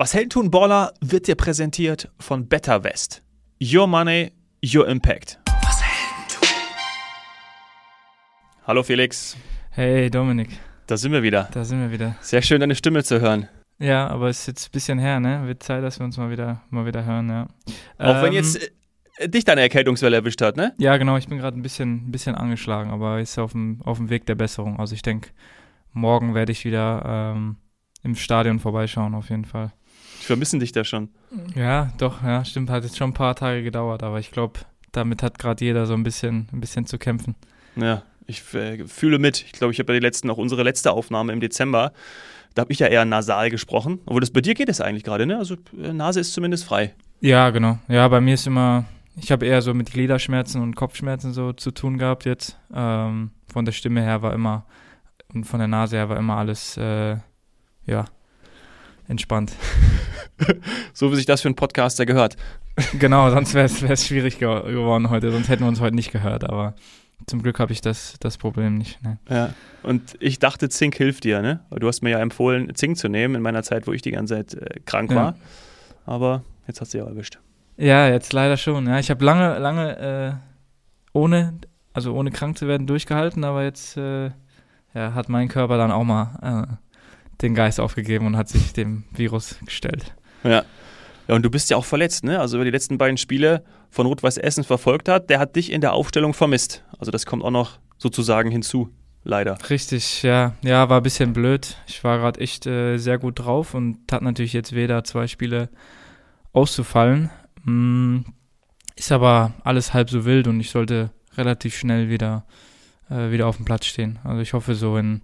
Was Helden tun Baller wird dir präsentiert von Better West. Your Money, Your Impact. Was Helden tun. Hallo Felix. Hey Dominik. Da sind wir wieder. Da sind wir wieder. Sehr schön, deine Stimme zu hören. Ja, aber es ist jetzt ein bisschen her, ne? Wird Zeit, dass wir uns mal wieder, mal wieder hören, ja. Auch ähm, wenn jetzt äh, dich deine Erkältungswelle erwischt hat, ne? Ja, genau. Ich bin gerade ein bisschen, ein bisschen angeschlagen, aber ist auf dem, auf dem Weg der Besserung. Also ich denke, morgen werde ich wieder ähm, im Stadion vorbeischauen, auf jeden Fall vermissen dich da schon. Ja, doch, ja, stimmt. Hat jetzt schon ein paar Tage gedauert, aber ich glaube, damit hat gerade jeder so ein bisschen, ein bisschen zu kämpfen. Ja, ich äh, fühle mit. Ich glaube, ich habe ja die letzten, auch unsere letzte Aufnahme im Dezember, da habe ich ja eher nasal gesprochen. Obwohl das bei dir geht es eigentlich gerade, ne? Also äh, Nase ist zumindest frei. Ja, genau. Ja, bei mir ist immer, ich habe eher so mit Gliederschmerzen und Kopfschmerzen so zu tun gehabt jetzt. Ähm, von der Stimme her war immer und von der Nase her war immer alles, äh, ja, entspannt. so wie sich das für einen Podcaster gehört. Genau, sonst wäre es schwierig geworden heute, sonst hätten wir uns heute nicht gehört, aber zum Glück habe ich das, das Problem nicht. Ne. Ja, und ich dachte, Zink hilft dir, ne? Du hast mir ja empfohlen, Zink zu nehmen in meiner Zeit, wo ich die ganze Zeit äh, krank war. Ja. Aber jetzt hast du ja erwischt. Ja, jetzt leider schon. Ja, ich habe lange, lange äh, ohne, also ohne krank zu werden, durchgehalten, aber jetzt äh, ja, hat mein Körper dann auch mal äh, den Geist aufgegeben und hat sich dem Virus gestellt. Ja. Ja, und du bist ja auch verletzt, ne? Also, wer die letzten beiden Spiele von Rot-Weiß Essen verfolgt hat, der hat dich in der Aufstellung vermisst. Also, das kommt auch noch sozusagen hinzu, leider. Richtig, ja. Ja, war ein bisschen blöd. Ich war gerade echt äh, sehr gut drauf und hat natürlich jetzt weder zwei Spiele auszufallen. Hm, ist aber alles halb so wild und ich sollte relativ schnell wieder, äh, wieder auf dem Platz stehen. Also, ich hoffe, so in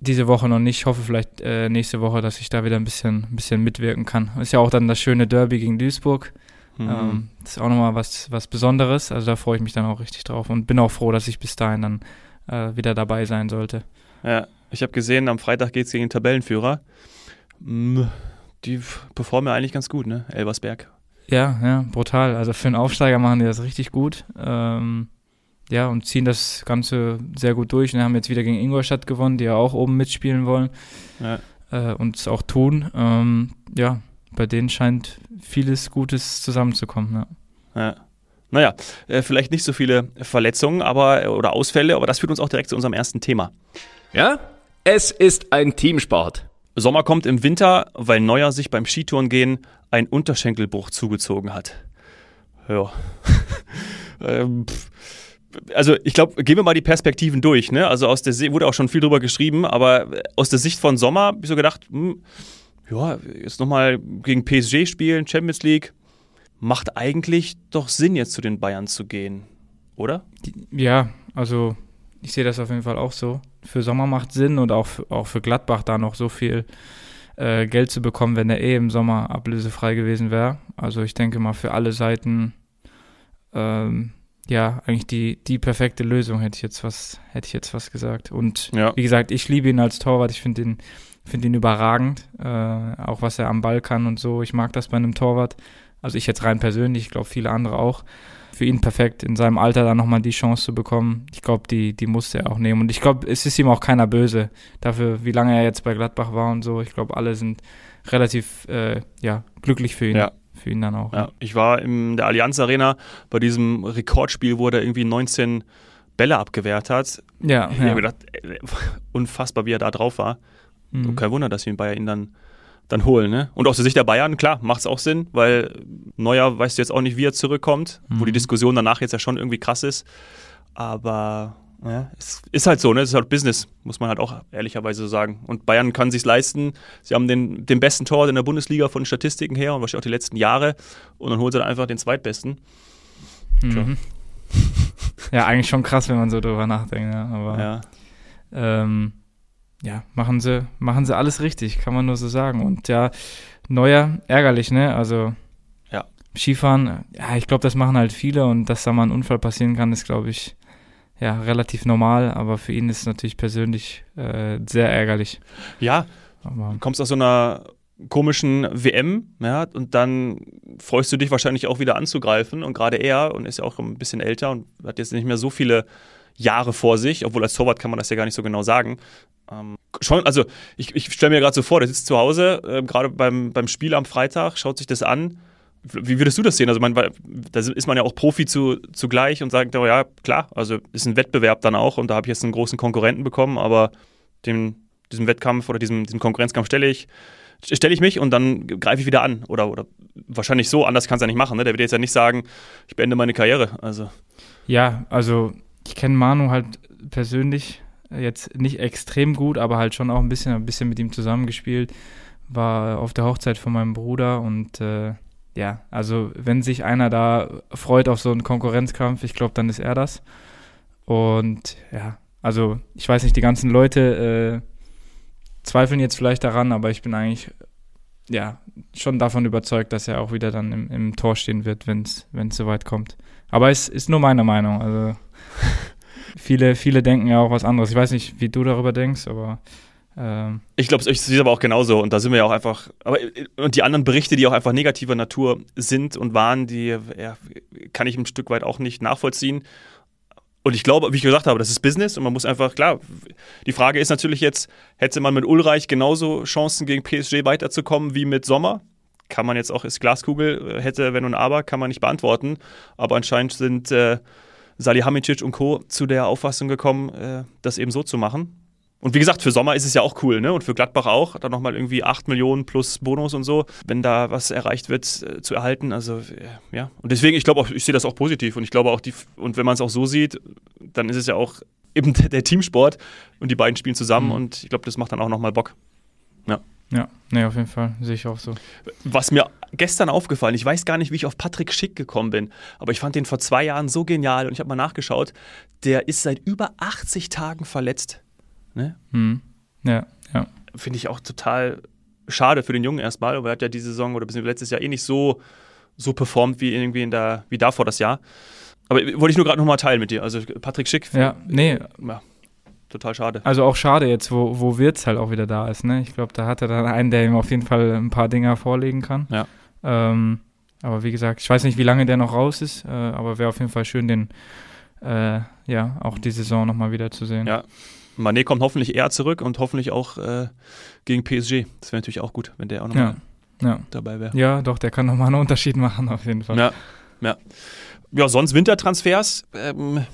diese Woche noch nicht. Ich hoffe vielleicht äh, nächste Woche, dass ich da wieder ein bisschen, ein bisschen mitwirken kann. Ist ja auch dann das schöne Derby gegen Duisburg. Mhm. Ähm, das ist auch nochmal was, was Besonderes. Also da freue ich mich dann auch richtig drauf und bin auch froh, dass ich bis dahin dann äh, wieder dabei sein sollte. Ja, ich habe gesehen, am Freitag geht es gegen den Tabellenführer. Mm, die performen ja eigentlich ganz gut, ne? Elversberg. Ja, ja, brutal. Also für einen Aufsteiger machen die das richtig gut. Ähm, ja, und ziehen das Ganze sehr gut durch. Und haben jetzt wieder gegen Ingolstadt gewonnen, die ja auch oben mitspielen wollen ja. äh, und es auch tun. Ähm, ja, bei denen scheint vieles Gutes zusammenzukommen. Ja. ja. Naja, äh, vielleicht nicht so viele Verletzungen aber, oder Ausfälle, aber das führt uns auch direkt zu unserem ersten Thema. Ja, es ist ein Teamsport. Sommer kommt im Winter, weil Neuer sich beim Skitourengehen ein Unterschenkelbruch zugezogen hat. Ja. ähm, pff also ich glaube, gehen wir mal die Perspektiven durch. Ne? Also aus der See wurde auch schon viel drüber geschrieben, aber aus der Sicht von Sommer habe ich so gedacht, hm, ja, jetzt nochmal gegen PSG spielen, Champions League, macht eigentlich doch Sinn, jetzt zu den Bayern zu gehen, oder? Ja, also ich sehe das auf jeden Fall auch so. Für Sommer macht Sinn und auch für, auch für Gladbach da noch so viel äh, Geld zu bekommen, wenn er eh im Sommer ablösefrei gewesen wäre. Also ich denke mal für alle Seiten ähm, ja, eigentlich die, die perfekte Lösung, hätte ich jetzt was, hätte ich jetzt was gesagt. Und ja. wie gesagt, ich liebe ihn als Torwart, ich finde ihn, finde ihn überragend, äh, auch was er am Ball kann und so. Ich mag das bei einem Torwart. Also ich jetzt rein persönlich, ich glaube viele andere auch. Für ihn perfekt, in seinem Alter dann nochmal die Chance zu bekommen. Ich glaube, die, die musste er auch nehmen. Und ich glaube, es ist ihm auch keiner böse dafür, wie lange er jetzt bei Gladbach war und so. Ich glaube, alle sind relativ äh, ja, glücklich für ihn. Ja, für ihn dann auch. Ja, ich war in der Allianz Arena bei diesem Rekordspiel, wo er irgendwie 19 Bälle abgewehrt hat. Ja. Ich ja. habe gedacht, unfassbar, wie er da drauf war. Mhm. Kein Wunder, dass wir ihn Bayern ihn dann, dann holen. Ne? Und aus der Sicht der Bayern, klar, macht es auch Sinn, weil Neuer weißt du jetzt auch nicht, wie er zurückkommt, mhm. wo die. Diskussion danach jetzt ja schon irgendwie krass ist. Aber ja, es ist halt so, ne? Es ist halt Business, muss man halt auch ehrlicherweise so sagen. Und Bayern kann sich leisten. Sie haben den, den besten Torwart in der Bundesliga von Statistiken her und wahrscheinlich auch die letzten Jahre. Und dann holt sie dann einfach den zweitbesten. Mhm. Ja, eigentlich schon krass, wenn man so drüber nachdenkt. Ja. Aber ja. Ähm, ja, machen sie, machen sie alles richtig, kann man nur so sagen. Und ja, neuer, ärgerlich, ne? Also. Skifahren, ja, ich glaube, das machen halt viele und dass da mal ein Unfall passieren kann, ist, glaube ich, ja, relativ normal, aber für ihn ist es natürlich persönlich äh, sehr ärgerlich. Ja, aber du kommst aus so einer komischen WM, ja, und dann freust du dich wahrscheinlich auch wieder anzugreifen und gerade er und ist ja auch ein bisschen älter und hat jetzt nicht mehr so viele Jahre vor sich, obwohl als Torwart kann man das ja gar nicht so genau sagen. Ähm, schon, also ich, ich stelle mir gerade so vor, der sitzt zu Hause, äh, gerade beim, beim Spiel am Freitag, schaut sich das an. Wie würdest du das sehen? Also, man, da ist man ja auch Profi zu, zugleich und sagt, oh ja, klar, also ist ein Wettbewerb dann auch und da habe ich jetzt einen großen Konkurrenten bekommen, aber dem, diesem Wettkampf oder diesem, diesem Konkurrenzkampf stelle ich, stelle ich mich und dann greife ich wieder an. Oder, oder wahrscheinlich so, anders kann es ja nicht machen. Ne? Der wird jetzt ja nicht sagen, ich beende meine Karriere. Also. Ja, also ich kenne Manu halt persönlich jetzt nicht extrem gut, aber halt schon auch ein bisschen, ein bisschen mit ihm zusammengespielt. War auf der Hochzeit von meinem Bruder und äh, ja, also wenn sich einer da freut auf so einen Konkurrenzkampf, ich glaube, dann ist er das. Und ja, also ich weiß nicht, die ganzen Leute äh, zweifeln jetzt vielleicht daran, aber ich bin eigentlich ja schon davon überzeugt, dass er auch wieder dann im, im Tor stehen wird, wenn es soweit kommt. Aber es ist nur meine Meinung. Also viele, viele denken ja auch was anderes. Ich weiß nicht, wie du darüber denkst, aber ähm. ich glaube, es aber auch genauso. Und da sind wir ja auch einfach. Aber und die anderen Berichte, die auch einfach negativer Natur sind und waren, die ja, kann ich ein Stück weit auch nicht nachvollziehen. Und ich glaube, wie ich gesagt habe, das ist Business und man muss einfach, klar, die Frage ist natürlich jetzt, hätte man mit Ulreich genauso Chancen gegen PSG weiterzukommen wie mit Sommer? Kann man jetzt auch, ist Glaskugel, hätte, wenn und aber, kann man nicht beantworten. Aber anscheinend sind äh, Salihamidzic und Co. zu der Auffassung gekommen, äh, das eben so zu machen. Und wie gesagt, für Sommer ist es ja auch cool, ne? Und für Gladbach auch. Dann nochmal irgendwie 8 Millionen plus Bonus und so, wenn da was erreicht wird, äh, zu erhalten. Also, äh, ja. Und deswegen, ich glaube auch, ich sehe das auch positiv. Und ich glaube auch, die, und wenn man es auch so sieht, dann ist es ja auch eben der Teamsport und die beiden spielen zusammen mhm. und ich glaube, das macht dann auch nochmal Bock. Ja. Ja, nee, auf jeden Fall. Sehe ich auch so. Was mir gestern aufgefallen, ich weiß gar nicht, wie ich auf Patrick Schick gekommen bin, aber ich fand den vor zwei Jahren so genial und ich habe mal nachgeschaut. Der ist seit über 80 Tagen verletzt. Ne? Hm. Ja, ja. Finde ich auch total schade für den Jungen erstmal, aber er hat ja diese Saison oder letztes Jahr eh nicht so, so performt wie irgendwie in der, wie davor das Jahr. Aber wollte ich nur gerade nochmal teilen mit dir. Also Patrick Schick. Ja, nee. Ja, total schade. Also auch schade jetzt, wo, wo Wirtz halt auch wieder da ist. Ne? Ich glaube, da hat er dann einen, der ihm auf jeden Fall ein paar Dinger vorlegen kann. Ja. Ähm, aber wie gesagt, ich weiß nicht, wie lange der noch raus ist, äh, aber wäre auf jeden Fall schön, den äh, ja auch die Saison nochmal wieder zu sehen. Ja, Mané kommt hoffentlich eher zurück und hoffentlich auch äh, gegen PSG. Das wäre natürlich auch gut, wenn der auch nochmal ja. ja. dabei wäre. Ja, doch, der kann nochmal einen Unterschied machen, auf jeden Fall. Ja, ja. Ja, sonst Wintertransfers. Ähm,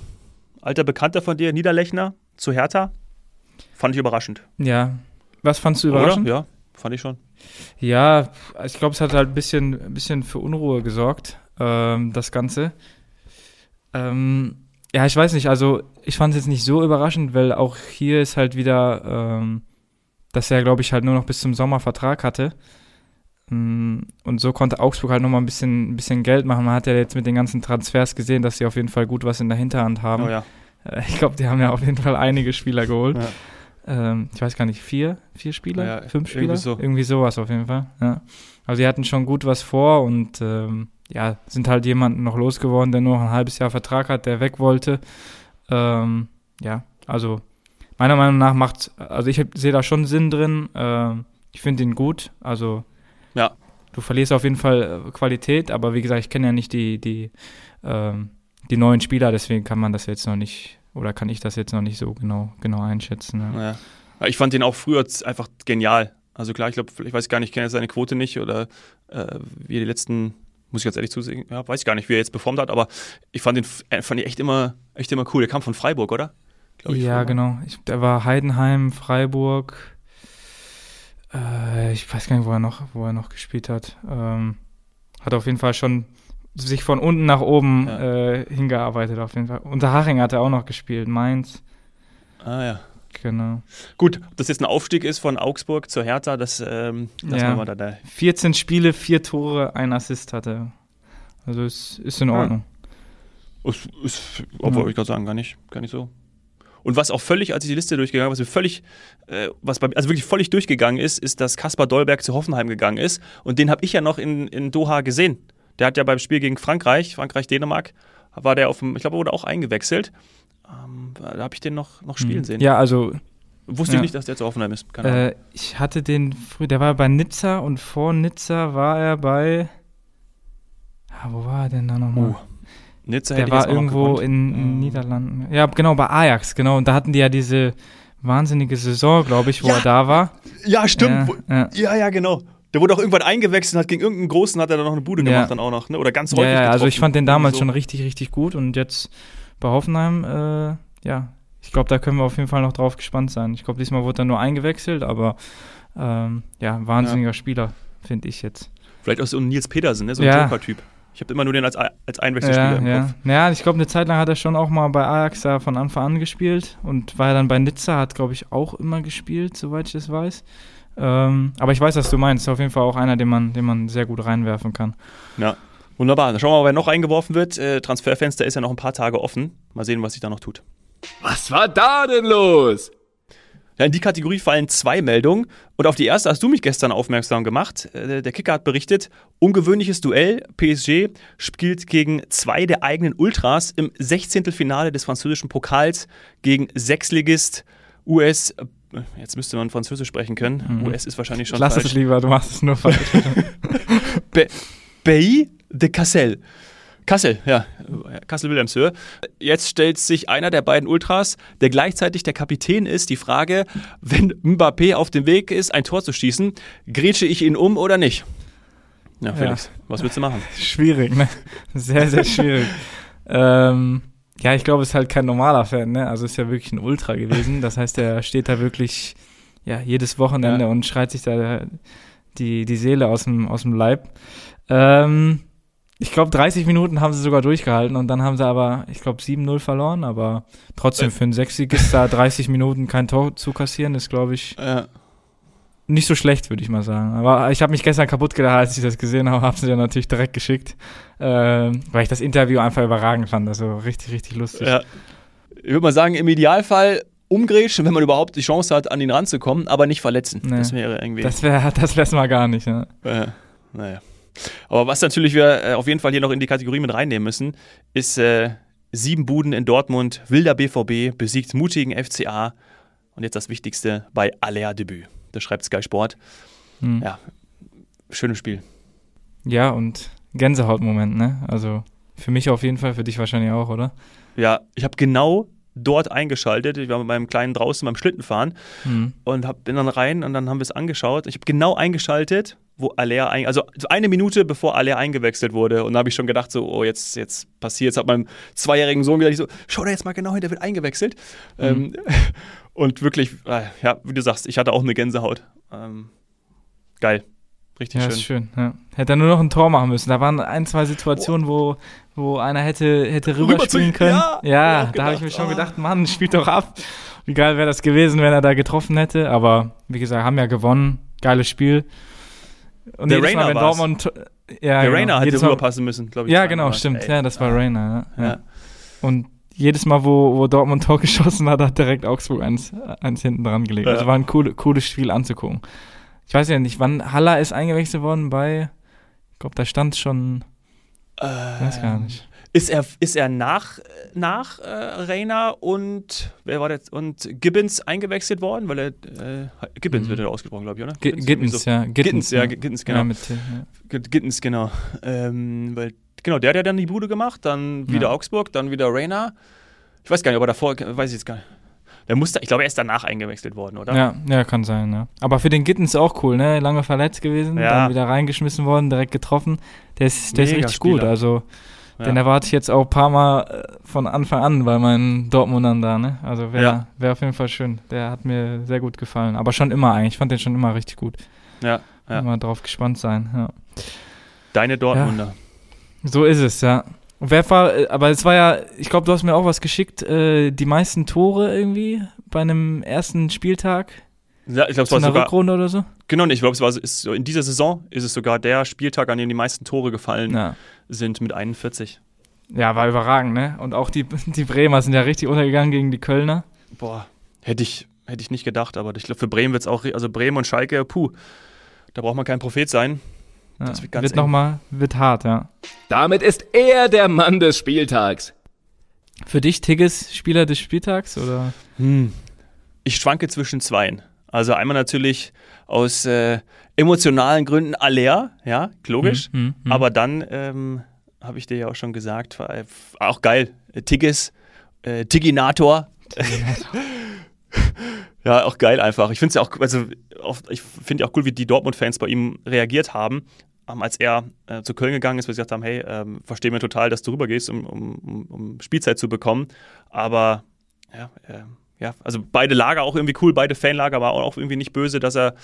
alter Bekannter von dir, Niederlechner zu Hertha. Fand ich überraschend. Ja. Was fandst du überraschend? Oder? Ja, fand ich schon. Ja, ich glaube, es hat halt ein bisschen, ein bisschen für Unruhe gesorgt, ähm, das Ganze. Ähm, ja, ich weiß nicht, also ich fand es jetzt nicht so überraschend, weil auch hier ist halt wieder, ähm, dass er, glaube ich, halt nur noch bis zum Sommer Vertrag hatte. Mm, und so konnte Augsburg halt nochmal ein bisschen, ein bisschen Geld machen. Man hat ja jetzt mit den ganzen Transfers gesehen, dass sie auf jeden Fall gut was in der Hinterhand haben. Oh ja. Äh, ich glaube, die haben ja auf jeden Fall einige Spieler geholt. Ja. Ähm, ich weiß gar nicht, vier, vier Spieler? Ja, fünf Spieler? Irgendwie, so. irgendwie sowas auf jeden Fall. Ja. Also die hatten schon gut was vor und ähm, ja, sind halt jemanden noch losgeworden, der nur noch ein halbes Jahr Vertrag hat, der weg wollte. Ähm, ja, also meiner Meinung nach macht, also ich sehe da schon Sinn drin. Ähm, ich finde ihn gut. Also ja. du verlierst auf jeden Fall äh, Qualität, aber wie gesagt, ich kenne ja nicht die, die, ähm, die neuen Spieler, deswegen kann man das jetzt noch nicht, oder kann ich das jetzt noch nicht so genau, genau einschätzen. Ja. ja. Ich fand ihn auch früher einfach genial. Also klar, ich glaube, ich weiß gar nicht, ich kenne seine Quote nicht oder äh, wie die letzten muss ich ganz ehrlich zusehen. Ja, weiß ich gar nicht, wie er jetzt performt hat, aber ich fand ihn äh, fand ich echt immer, echt immer cool. Der kam von Freiburg, oder? Ich, ja, genau. Ich, der war Heidenheim, Freiburg. Äh, ich weiß gar nicht, wo er noch, wo er noch gespielt hat. Ähm, hat auf jeden Fall schon sich von unten nach oben ja. äh, hingearbeitet, auf jeden Fall. Unter Haching hat er auch noch gespielt, Mainz. Ah ja. Genau. Gut, ob das jetzt ein Aufstieg ist von Augsburg zur Hertha, das, ähm, das ja. wir da, da. 14 Spiele, vier Tore, ein Assist hatte. Also es ist in Ordnung. Ja. Ist, ist, obwohl ja. ich gerade sagen, gar nicht, gar nicht so. Und was auch völlig, als ich die Liste durchgegangen habe, was mir völlig, äh, was bei, also wirklich völlig durchgegangen ist, ist, dass Kaspar Dolberg zu Hoffenheim gegangen ist. Und den habe ich ja noch in, in Doha gesehen. Der hat ja beim Spiel gegen Frankreich, Frankreich-Dänemark, war der auf dem, ich glaube, wurde auch eingewechselt. Ähm, da habe ich den noch, noch spielen hm. sehen. Ja, also. Wusste ja. ich nicht, dass der zu Offenheim ist. Äh, ich hatte den früher, der war bei Nizza und vor Nizza war er bei. Ja, wo war er denn da nochmal? Uh, Nizza der war irgendwo in, in Niederlanden. Ja, genau, bei Ajax, genau. Und da hatten die ja diese wahnsinnige Saison, glaube ich, wo ja, er da war. Ja, stimmt. Ja, ja, ja, genau. Der wurde auch irgendwann eingewechselt, hat gegen irgendeinen Großen, hat er dann noch eine Bude gemacht dann auch noch, ne? oder ganz häufig Ja, ja also ich fand den damals so. schon richtig, richtig gut und jetzt bei Hoffenheim, äh, ja, ich glaube, da können wir auf jeden Fall noch drauf gespannt sein. Ich glaube, diesmal wurde er nur eingewechselt, aber ähm, ja, wahnsinniger ja. Spieler, finde ich jetzt. Vielleicht auch so ein Nils Petersen, ne? so ein ja. Joker-Typ. Ich habe immer nur den als, als Einwechselspieler ja, im ja. Kopf. Ja, ich glaube, eine Zeit lang hat er schon auch mal bei Ajax da von Anfang an gespielt und war dann bei Nizza, hat, glaube ich, auch immer gespielt, soweit ich das weiß. Ähm, aber ich weiß, was du meinst. Ist auf jeden Fall auch einer, den man, den man sehr gut reinwerfen kann. Ja, wunderbar. Dann schauen wir mal, wer noch reingeworfen wird. Äh, Transferfenster ist ja noch ein paar Tage offen. Mal sehen, was sich da noch tut. Was war da denn los? Ja, in die Kategorie fallen zwei Meldungen. Und auf die erste hast du mich gestern aufmerksam gemacht. Äh, der Kicker hat berichtet, ungewöhnliches Duell. PSG spielt gegen zwei der eigenen Ultras im 16. Finale des französischen Pokals gegen Sechsligist US. Jetzt müsste man Französisch sprechen können. Mhm. US ist wahrscheinlich schon Lass falsch. es lieber, du machst es nur falsch. Pays de Cassel. Kassel, ja, Kassel-Wilhelmshöhe. Jetzt stellt sich einer der beiden Ultras, der gleichzeitig der Kapitän ist, die Frage, wenn Mbappé auf dem Weg ist, ein Tor zu schießen, grätsche ich ihn um oder nicht? Ja, Felix, ja. was willst du machen? Schwierig, ne? Sehr, sehr schwierig. ähm, ja, ich glaube, es ist halt kein normaler Fan, ne? Also ist ja wirklich ein Ultra gewesen. Das heißt, er steht da wirklich ja, jedes Wochenende ja. und schreit sich da die, die Seele aus dem, aus dem Leib. Ähm, ich glaube, 30 Minuten haben sie sogar durchgehalten und dann haben sie aber, ich glaube, 7-0 verloren, aber trotzdem für einen Sechsligist da 30 Minuten kein Tor zu kassieren, ist, glaube ich, ja. nicht so schlecht, würde ich mal sagen. Aber ich habe mich gestern kaputt gedacht, als ich das gesehen habe, habe sie dann natürlich direkt geschickt, äh, weil ich das Interview einfach überragend fand, also richtig, richtig lustig. Ja. Ich würde mal sagen, im Idealfall umgrätschen, wenn man überhaupt die Chance hat, an ihn ranzukommen, aber nicht verletzen. Nee. Das wäre irgendwie. Das wäre das wär's mal gar nicht, ne? Ja. Naja. Aber was natürlich wir äh, auf jeden Fall hier noch in die Kategorie mit reinnehmen müssen, ist äh, sieben Buden in Dortmund, wilder BVB, besiegt mutigen FCA und jetzt das Wichtigste bei Alea Debüt. Das schreibt Sky Sport. Hm. Ja, schönes Spiel. Ja, und Gänsehautmoment, ne? Also für mich auf jeden Fall, für dich wahrscheinlich auch, oder? Ja, ich habe genau dort eingeschaltet. Ich war mit meinem Kleinen draußen beim Schlittenfahren mhm. und hab, bin dann rein und dann haben wir es angeschaut. Ich habe genau eingeschaltet, wo Aller, ein, also eine Minute bevor Aller eingewechselt wurde. Und da habe ich schon gedacht, so, oh, jetzt, jetzt passiert es. Hat meinem zweijährigen Sohn gesagt, so, schau da jetzt mal genau hin, der wird eingewechselt. Mhm. Ähm, und wirklich, äh, ja, wie du sagst, ich hatte auch eine Gänsehaut. Ähm, geil. Richtig ja, schön. Ist schön ja. Hätte er nur noch ein Tor machen müssen. Da waren ein, zwei Situationen, wo, wo einer hätte, hätte rüberspielen können. Ja, ja da habe ich mir schon oh. gedacht, Mann, spielt doch ab. Wie geil wäre das gewesen, wenn er da getroffen hätte. Aber wie gesagt, haben ja gewonnen. Geiles Spiel. Und der Rainer Mal, wenn Dortmund, ja, der genau. Rainer hätte rüberpassen müssen, glaube ich. Ja, genau, stimmt. Ey. Ja, das war ah. Rainer. Ja. Und jedes Mal, wo, wo Dortmund Tor geschossen hat, hat direkt Augsburg eins, eins hinten dran gelegt. Ja. Also war ein cool, cooles Spiel anzugucken ich weiß ja nicht, wann Haller ist eingewechselt worden bei, ich glaube, da stand schon, äh, weiß gar nicht. Ist er, ist er nach, nach äh, Reiner und wer war das, und Gibbons eingewechselt worden? Weil er äh, Gibbons mhm. wird er ausgesprochen, glaube ich, oder? Gibbons, Gittens, so. ja. Gittens, ja, Gittens, genau. Ja, mit, ja. Gittens, genau. Ähm, weil, genau, der hat ja dann die Bude gemacht, dann wieder ja. Augsburg, dann wieder Reiner. Ich weiß gar nicht, aber davor, weiß ich jetzt gar nicht. Der musste, ich glaube, er ist danach eingewechselt worden, oder? Ja, ja, kann sein, ja. Aber für den Gittens auch cool, ne? Lange verletzt gewesen, ja. dann wieder reingeschmissen worden, direkt getroffen. Der ist, der ist richtig Spieler. gut. Also, ja. den erwarte ich jetzt auch ein paar Mal äh, von Anfang an bei meinen Dortmundern da, ne? Also wäre ja. wär auf jeden Fall schön. Der hat mir sehr gut gefallen. Aber schon immer eigentlich. Ich fand den schon immer richtig gut. Ja. ja. Immer drauf gespannt sein, ja. Deine Dortmunder. So ist es, ja. Wer war, äh, aber es war ja, ich glaube, du hast mir auch was geschickt, äh, die meisten Tore irgendwie bei einem ersten Spieltag. Ja, ich glaube, es war sogar Rückrunde oder so. Genau, ich glaube, es war ist, in dieser Saison ist es sogar der Spieltag, an dem die meisten Tore gefallen ja. sind mit 41. Ja, war überragend, ne? Und auch die, die Bremer sind ja richtig untergegangen gegen die Kölner. Boah, hätte ich, hätte ich nicht gedacht, aber ich glaube, für Bremen wird es auch, also Bremen und Schalke, puh, da braucht man kein Prophet sein. Ja, das wird ganz wird nochmal, wird hart, ja. Damit ist er der Mann des Spieltags. Für dich Tigges Spieler des Spieltags oder? Hm. Ich schwanke zwischen zweien. Also einmal natürlich aus äh, emotionalen Gründen Aller, ja, logisch. Hm, hm, hm. Aber dann ähm, habe ich dir ja auch schon gesagt, war, äh, auch geil. Tigges, äh, Tiginator. Ja, auch geil einfach. Ich finde es ja auch, also ich finde ja auch cool, wie die Dortmund-Fans bei ihm reagiert haben, als er äh, zu Köln gegangen ist, weil sie gesagt haben, hey, ähm, verstehen wir total, dass du rübergehst, um, um, um Spielzeit zu bekommen. Aber ja, äh, ja, also beide Lager auch irgendwie cool, beide Fanlager war auch irgendwie nicht böse, dass er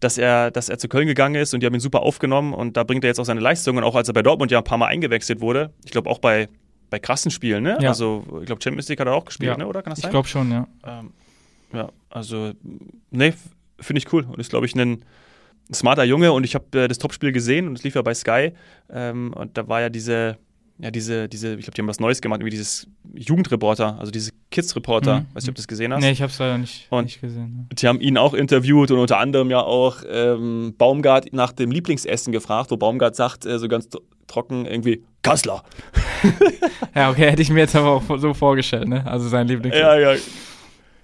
dass er, dass er zu Köln gegangen ist und die haben ihn super aufgenommen und da bringt er jetzt auch seine Leistungen, auch als er bei Dortmund ja ein paar Mal eingewechselt wurde. Ich glaube auch bei, bei krassen Spielen, ne? Ja. Also ich glaube Champions League hat er auch gespielt, ja. ne? Oder kann das sein? Ich glaube schon, ja. Ähm, ja, also ne, finde ich cool und ist glaube ich ein smarter Junge und ich habe äh, das Topspiel gesehen und es lief ja bei Sky ähm, und da war ja diese ja, diese, diese, ich glaube, die haben was Neues gemacht, wie dieses Jugendreporter, also diese Kids-Reporter. Mhm. Weiß nicht, ob du das gesehen hast. Nee, ich habe es leider nicht, und nicht gesehen. Ja. Die haben ihn auch interviewt und unter anderem ja auch ähm, Baumgart nach dem Lieblingsessen gefragt, wo Baumgart sagt, äh, so ganz trocken irgendwie, Kassler. ja, okay, hätte ich mir jetzt aber auch so vorgestellt, ne? Also sein Lieblingsessen. Ja, ja.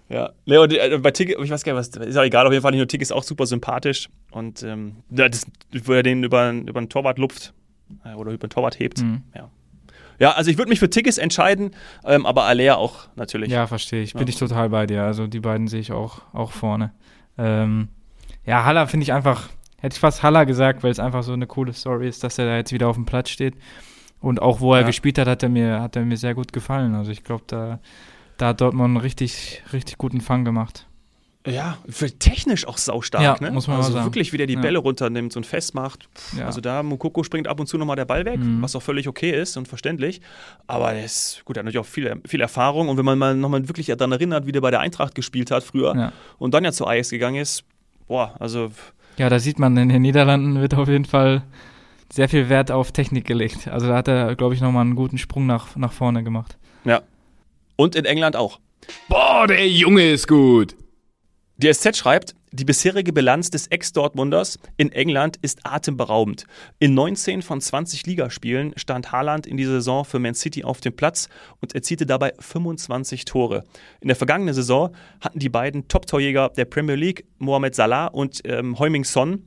Ja, Leo, äh, bei Tick, ich weiß gar nicht, was, ist auch egal, auf jeden Fall, nicht nur Tick ist auch super sympathisch und ähm, das, wo er den über, über einen Torwart lupft äh, oder über einen Torwart hebt, mhm. ja, ja, also ich würde mich für Tickets entscheiden, ähm, aber Alea auch natürlich. Ja, verstehe ich. Bin ja. ich total bei dir. Also die beiden sehe ich auch, auch vorne. Ähm, ja, Haller finde ich einfach, hätte ich fast Haller gesagt, weil es einfach so eine coole Story ist, dass er da jetzt wieder auf dem Platz steht. Und auch wo er ja. gespielt hat, hat er mir, hat er mir sehr gut gefallen. Also ich glaube, da, da hat Dortmund einen richtig, richtig guten Fang gemacht. Ja, technisch auch saustark, ja, ne? Muss man also sagen. wirklich, wie der die Bälle runternimmt und festmacht. Pff, ja. Also da, Mukoko springt ab und zu nochmal der Ball weg, mhm. was auch völlig okay ist und verständlich. Aber er ist, gut, er hat natürlich auch viel, viel Erfahrung. Und wenn man mal nochmal wirklich daran erinnert, wie der bei der Eintracht gespielt hat früher ja. und dann ja zu Ajax gegangen ist, boah, also. Ja, da sieht man, in den Niederlanden wird auf jeden Fall sehr viel Wert auf Technik gelegt. Also da hat er, glaube ich, nochmal einen guten Sprung nach, nach vorne gemacht. Ja. Und in England auch. Boah, der Junge ist gut. Die SZ schreibt, die bisherige Bilanz des Ex-Dortmunders in England ist atemberaubend. In 19 von 20 Ligaspielen stand Haaland in dieser Saison für Man City auf dem Platz und erzielte dabei 25 Tore. In der vergangenen Saison hatten die beiden Top-Torjäger der Premier League, Mohamed Salah und ähm, Heuming Son,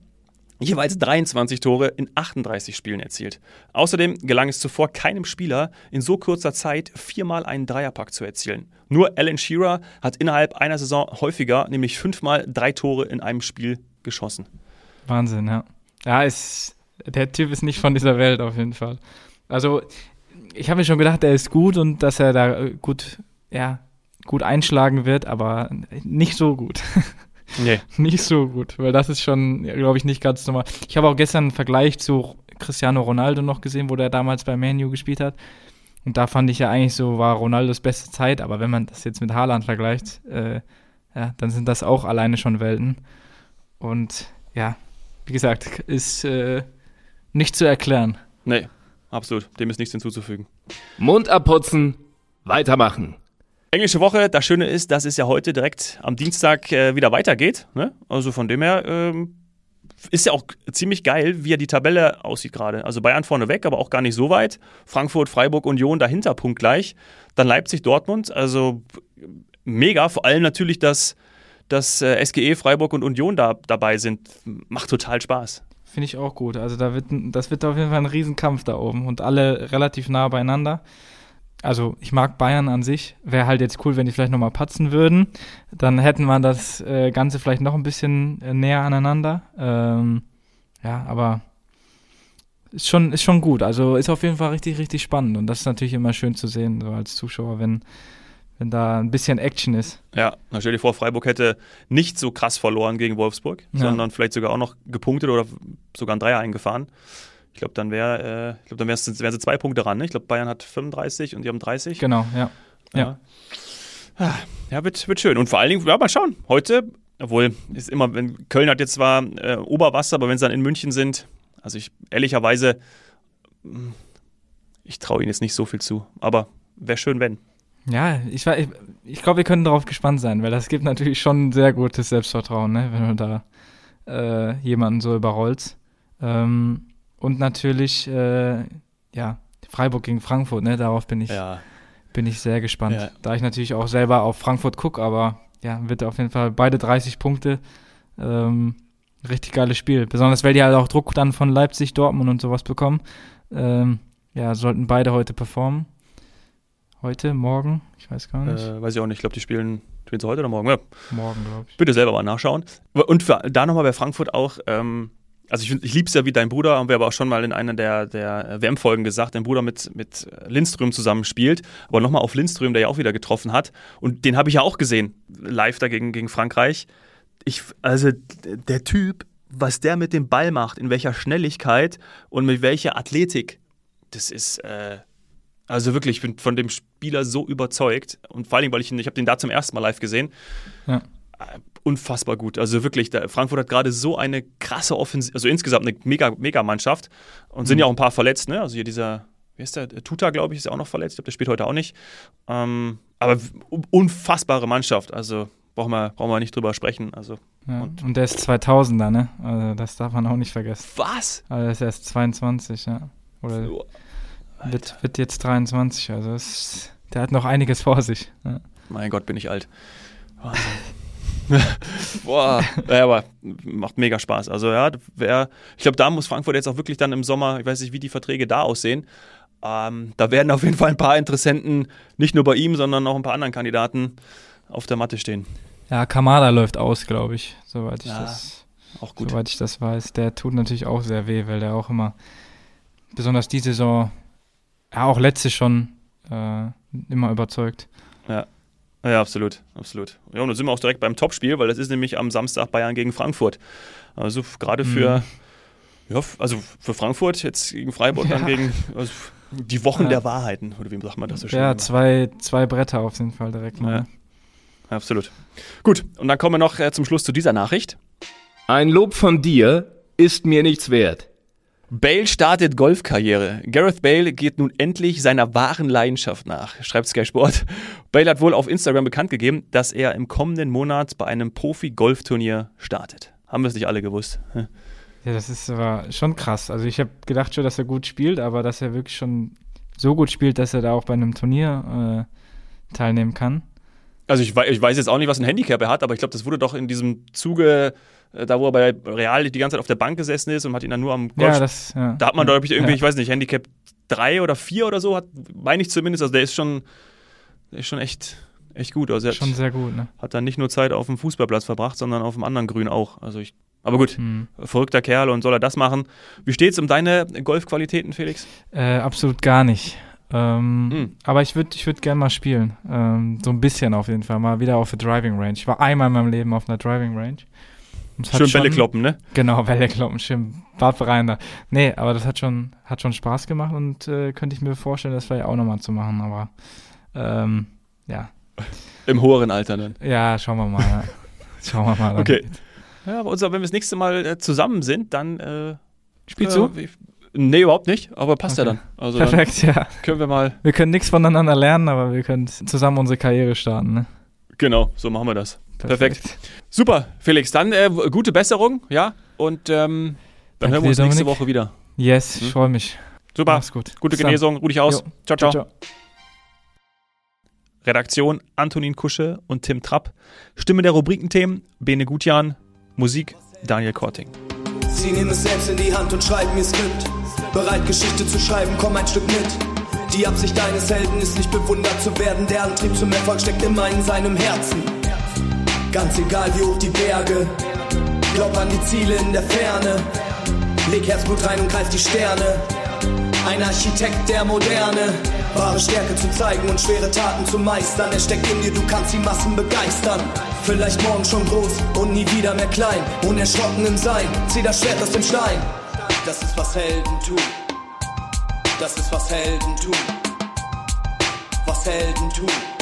jeweils 23 Tore in 38 Spielen erzielt. Außerdem gelang es zuvor keinem Spieler in so kurzer Zeit viermal einen Dreierpack zu erzielen. Nur Alan Shearer hat innerhalb einer Saison häufiger, nämlich fünfmal drei Tore in einem Spiel geschossen. Wahnsinn, ja. Ja, ist, der Typ ist nicht von dieser Welt auf jeden Fall. Also, ich habe mir schon gedacht, er ist gut und dass er da äh, gut, ja, gut einschlagen wird, aber nicht so gut. Nee. nicht so gut, weil das ist schon, glaube ich, nicht ganz normal. Ich habe auch gestern einen Vergleich zu Cristiano Ronaldo noch gesehen, wo der damals bei Manu gespielt hat. Und da fand ich ja eigentlich so, war Ronaldos beste Zeit, aber wenn man das jetzt mit Haaland vergleicht, äh, ja, dann sind das auch alleine schon Welten. Und ja, wie gesagt, ist äh, nicht zu erklären. Nee, absolut. Dem ist nichts hinzuzufügen. Mund abputzen, weitermachen. Englische Woche, das Schöne ist, dass es ja heute direkt am Dienstag äh, wieder weitergeht. Ne? Also von dem her ähm, ist ja auch ziemlich geil, wie ja die Tabelle aussieht gerade. Also Bayern vorne weg, aber auch gar nicht so weit. Frankfurt, Freiburg, Union dahinter punktgleich. Dann Leipzig, Dortmund. Also mega. Vor allem natürlich, dass, dass äh, SGE, Freiburg und Union da dabei sind. Macht total Spaß. Finde ich auch gut. Also da wird, das wird auf jeden Fall ein Riesenkampf da oben und alle relativ nah beieinander also ich mag Bayern an sich. Wäre halt jetzt cool, wenn die vielleicht nochmal patzen würden. Dann hätten wir das äh, Ganze vielleicht noch ein bisschen äh, näher aneinander. Ähm, ja, aber ist schon, ist schon gut. Also ist auf jeden Fall richtig, richtig spannend. Und das ist natürlich immer schön zu sehen, so als Zuschauer, wenn, wenn da ein bisschen Action ist. Ja, dann stell dir vor, Freiburg hätte nicht so krass verloren gegen Wolfsburg, ja. sondern vielleicht sogar auch noch gepunktet oder sogar ein Dreier eingefahren. Ich glaube, dann wäre, äh, ich glaube, dann wären sie zwei Punkte ran. Ne? Ich glaube, Bayern hat 35 und die haben 30. Genau, ja. Ja, ja. ja wird, wird schön. Und vor allen Dingen, ja, mal schauen. Heute, obwohl ist immer, wenn Köln hat jetzt zwar äh, Oberwasser, aber wenn sie dann in München sind, also ich ehrlicherweise, hm, ich traue ihnen jetzt nicht so viel zu. Aber wäre schön, wenn. Ja, ich, ich, ich glaube, wir können darauf gespannt sein, weil das gibt natürlich schon sehr gutes Selbstvertrauen, ne? wenn du da äh, jemanden so überrollst. Ähm, und natürlich, äh, ja, Freiburg gegen Frankfurt, ne? Darauf bin ich, ja. bin ich sehr gespannt. Ja. Da ich natürlich auch selber auf Frankfurt gucke, aber ja, wird auf jeden Fall beide 30 Punkte. Ähm, richtig geiles Spiel. Besonders weil die halt auch Druck dann von Leipzig, Dortmund und sowas bekommen. Ähm, ja, sollten beide heute performen. Heute, morgen, ich weiß gar nicht. Äh, weiß ich auch nicht. Ich glaube, die spielen, Spielen sie heute oder morgen? Ja. Morgen, glaube ich. Bitte selber mal nachschauen. Und für, da nochmal bei Frankfurt auch, ähm, also ich, ich liebe es ja wie dein Bruder, haben wir aber auch schon mal in einer der, der WM-Folgen gesagt, dein Bruder mit, mit Lindström zusammen spielt. Aber nochmal auf Lindström, der ja auch wieder getroffen hat. Und den habe ich ja auch gesehen, live dagegen gegen Frankreich. Ich, also der Typ, was der mit dem Ball macht, in welcher Schnelligkeit und mit welcher Athletik, das ist, äh, also wirklich, ich bin von dem Spieler so überzeugt. Und vor allem, weil ich ihn, ich habe den da zum ersten Mal live gesehen. Ja unfassbar gut. Also wirklich, Frankfurt hat gerade so eine krasse Offensive, also insgesamt eine mega, mega Mannschaft und sind mhm. ja auch ein paar verletzt, ne? Also hier dieser, wie ist der, Tuta, glaube ich, ist ja auch noch verletzt. Ich glaube, der spielt heute auch nicht. Ähm, aber unfassbare Mannschaft. Also brauchen wir, brauchen wir nicht drüber sprechen. Also, ja, und, und, der ist 2000er, ne? Also das darf man auch nicht vergessen. Was? Also der ist erst 22, ja. Oder so, wird, wird jetzt 23. Also es, der hat noch einiges vor sich. Ja. Mein Gott, bin ich alt. Wahnsinn. Boah, ja, aber macht mega Spaß. Also ja, wer, ich glaube, da muss Frankfurt jetzt auch wirklich dann im Sommer, ich weiß nicht, wie die Verträge da aussehen. Ähm, da werden auf jeden Fall ein paar Interessenten, nicht nur bei ihm, sondern auch ein paar anderen Kandidaten auf der Matte stehen. Ja, Kamada läuft aus, glaube ich, soweit ich ja, das, auch gut. soweit ich das weiß. Der tut natürlich auch sehr weh, weil der auch immer, besonders die Saison, ja auch letzte schon äh, immer überzeugt. Ja. Ja, absolut, absolut. Ja, und dann sind wir auch direkt beim Topspiel, weil das ist nämlich am Samstag Bayern gegen Frankfurt. Also gerade für, mhm. ja, also für Frankfurt jetzt gegen Freiburg, ja. dann gegen also die Wochen ja. der Wahrheiten, oder wie sagt man das so schön? Ja, zwei, zwei Bretter auf jeden Fall direkt mal. Ja. Absolut. Gut, und dann kommen wir noch äh, zum Schluss zu dieser Nachricht. Ein Lob von dir ist mir nichts wert. Bale startet Golfkarriere. Gareth Bale geht nun endlich seiner wahren Leidenschaft nach, schreibt Sky Sport. Bale hat wohl auf Instagram bekannt gegeben, dass er im kommenden Monat bei einem Profi-Golfturnier startet. Haben wir es nicht alle gewusst? Ja, das ist aber schon krass. Also ich habe gedacht schon, dass er gut spielt, aber dass er wirklich schon so gut spielt, dass er da auch bei einem Turnier äh, teilnehmen kann. Also ich, ich, weiß jetzt auch nicht, was ein Handicap er hat, aber ich glaube, das wurde doch in diesem Zuge da wo er bei Real die ganze Zeit auf der Bank gesessen ist und hat ihn dann nur am Golf. Ja, das, ja. Da hat man, glaube ich, irgendwie, ja. ich weiß nicht, Handicap 3 oder 4 oder so, hat, meine ich zumindest. Also der ist schon, der ist schon echt, echt gut. Also schon hat, sehr gut, ne? Hat dann nicht nur Zeit auf dem Fußballplatz verbracht, sondern auf dem anderen Grün auch. Also ich, aber gut, hm. verrückter Kerl und soll er das machen. Wie steht es um deine Golfqualitäten, Felix? Äh, absolut gar nicht. Ähm, hm. Aber ich würde ich würd gerne mal spielen. Ähm, so ein bisschen auf jeden Fall. Mal wieder auf der Driving Range. Ich war einmal in meinem Leben auf einer Driving Range. Schön schon, Bälle kloppen, ne? Genau, Bälle kloppen, schön Bad rein da. Nee, aber das hat schon, hat schon Spaß gemacht und äh, könnte ich mir vorstellen, das vielleicht auch nochmal zu machen, aber ähm, ja. Im höheren Alter dann. Ja, schauen wir mal. Ja. Schauen wir mal. Okay. Ja, aber unser, wenn wir das nächste Mal äh, zusammen sind, dann äh, Spielst du? Äh, nee, überhaupt nicht, aber passt okay. ja dann. Also Perfekt, dann ja. Können wir mal. Wir können nichts voneinander lernen, aber wir können zusammen unsere Karriere starten, ne? Genau, so machen wir das. Perfekt. Perfekt. Super, Felix. Dann äh, gute Besserung, ja. Und ähm, dann Danke hören wir uns dir, nächste Woche wieder. Yes, hm? ich freue mich. Super. Mach's gut. Gute Bis Genesung. Ruh dich aus. Ciao, ciao, ciao. Redaktion Antonin Kusche und Tim Trapp. Stimme der Rubrikenthemen Bene Gutjan. Musik Daniel Korting. Sie nehmen es selbst in die Hand und schreiben ihr Skript. Bereit, Geschichte zu schreiben, komm ein Stück mit. Die Absicht eines Helden ist nicht bewundert zu werden. Der Antrieb zum Erfolg steckt immer in seinem Herzen. Ganz egal wie hoch die Berge, glaub an die Ziele in der Ferne. Leg Herzblut rein und greif die Sterne. Ein Architekt der Moderne, wahre Stärke zu zeigen und schwere Taten zu meistern. Er steckt in dir, du kannst die Massen begeistern. Vielleicht morgen schon groß und nie wieder mehr klein. Unerschrocken im Sein, zieh das Schwert aus dem Stein. Das ist was Helden tun. Das ist was Helden tun. Was Helden tun.